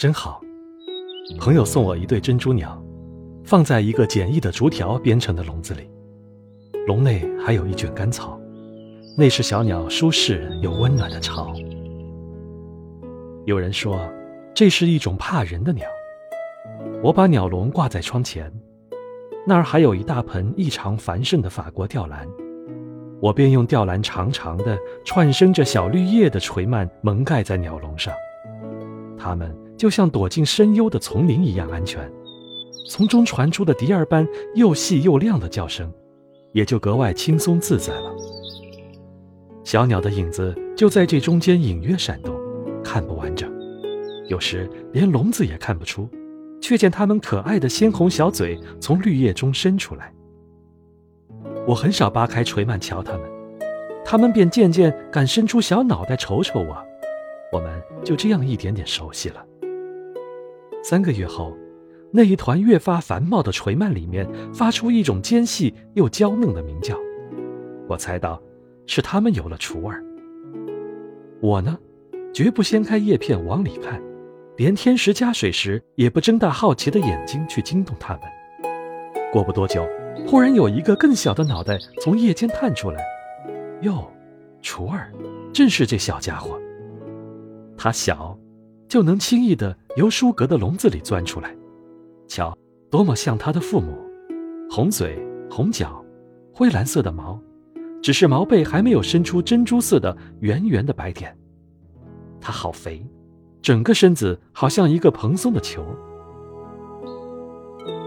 真好。朋友送我一对珍珠鸟，放在一个简易的竹条编成的笼子里，笼内还有一卷干草，那是小鸟舒适又温暖的巢。有人说，这是一种怕人的鸟。我把鸟笼挂在窗前，那儿还有一大盆异常繁盛的法国吊兰，我便用吊兰长长的、串生着小绿叶的垂蔓蒙盖在鸟笼上，它们就像躲进深幽的丛林一样安全。从中传出的笛儿般又细又亮的叫声，也就格外轻松自在了。小鸟的影子就在这中间隐约闪动，看不完整，有时连笼子也看不出。却见它们可爱的鲜红小嘴从绿叶中伸出来。我很少扒开垂蔓瞧它们，它们便渐渐敢伸出小脑袋瞅瞅我。我们就这样一点点熟悉了。三个月后，那一团越发繁茂的垂蔓里面发出一种尖细又娇嫩的鸣叫。我猜到，是它们有了雏儿。我呢，绝不掀开叶片往里看。连天时加水时，也不睁大好奇的眼睛去惊动它们。过不多久，忽然有一个更小的脑袋从叶间探出来。哟，雏儿，正是这小家伙。它小，就能轻易的由书阁的笼子里钻出来。瞧，多么像它的父母，红嘴、红脚、灰蓝色的毛，只是毛背还没有伸出珍珠似的圆圆的白点。它好肥。整个身子好像一个蓬松的球。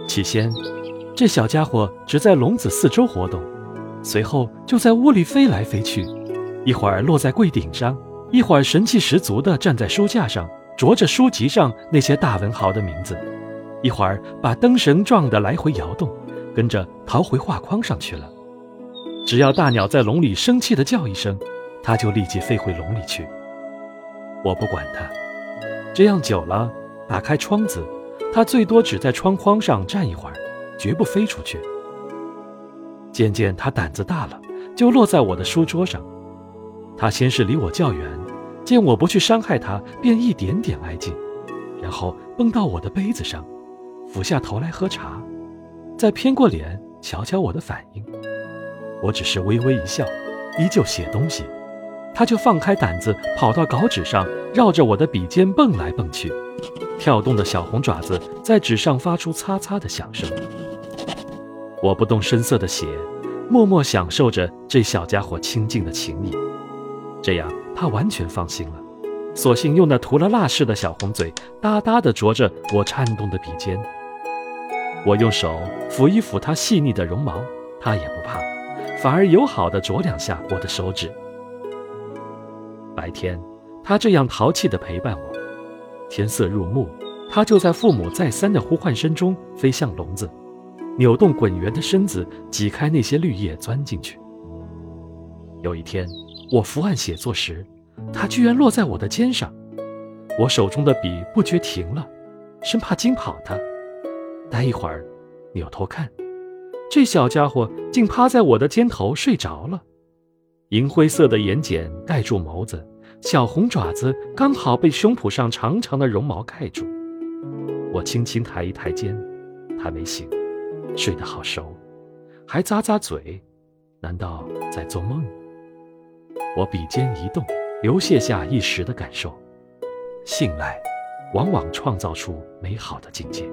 起先，这小家伙只在笼子四周活动，随后就在屋里飞来飞去，一会儿落在柜顶上，一会儿神气十足地站在书架上，啄着书籍上那些大文豪的名字，一会儿把灯绳撞得来回摇动，跟着逃回画框上去了。只要大鸟在笼里生气地叫一声，它就立即飞回笼里去。我不管它。这样久了，打开窗子，它最多只在窗框上站一会儿，绝不飞出去。渐渐，它胆子大了，就落在我的书桌上。它先是离我较远，见我不去伤害它，便一点点挨近，然后蹦到我的杯子上，俯下头来喝茶，再偏过脸瞧瞧我的反应。我只是微微一笑，依旧写东西。他就放开胆子跑到稿纸上，绕着我的笔尖蹦来蹦去，跳动的小红爪子在纸上发出擦擦的响声。我不动声色地写，默默享受着这小家伙亲近的情谊。这样他完全放心了，索性用那涂了蜡似的小红嘴，哒哒地啄着我颤动的笔尖。我用手抚一抚它细腻的绒毛，它也不怕，反而友好地啄两下我的手指。白天，他这样淘气地陪伴我。天色入暮，他就在父母再三的呼唤声中飞向笼子，扭动滚圆的身子，挤开那些绿叶钻进去。有一天，我伏案写作时，他居然落在我的肩上，我手中的笔不觉停了，生怕惊跑他。待一会儿，扭头看，这小家伙竟趴在我的肩头睡着了。银灰色的眼睑盖住眸子，小红爪子刚好被胸脯上长长的绒毛盖住。我轻轻抬一抬肩，他没醒，睡得好熟，还咂咂嘴，难道在做梦？我笔尖一动，流泻下一时的感受。信赖，往往创造出美好的境界。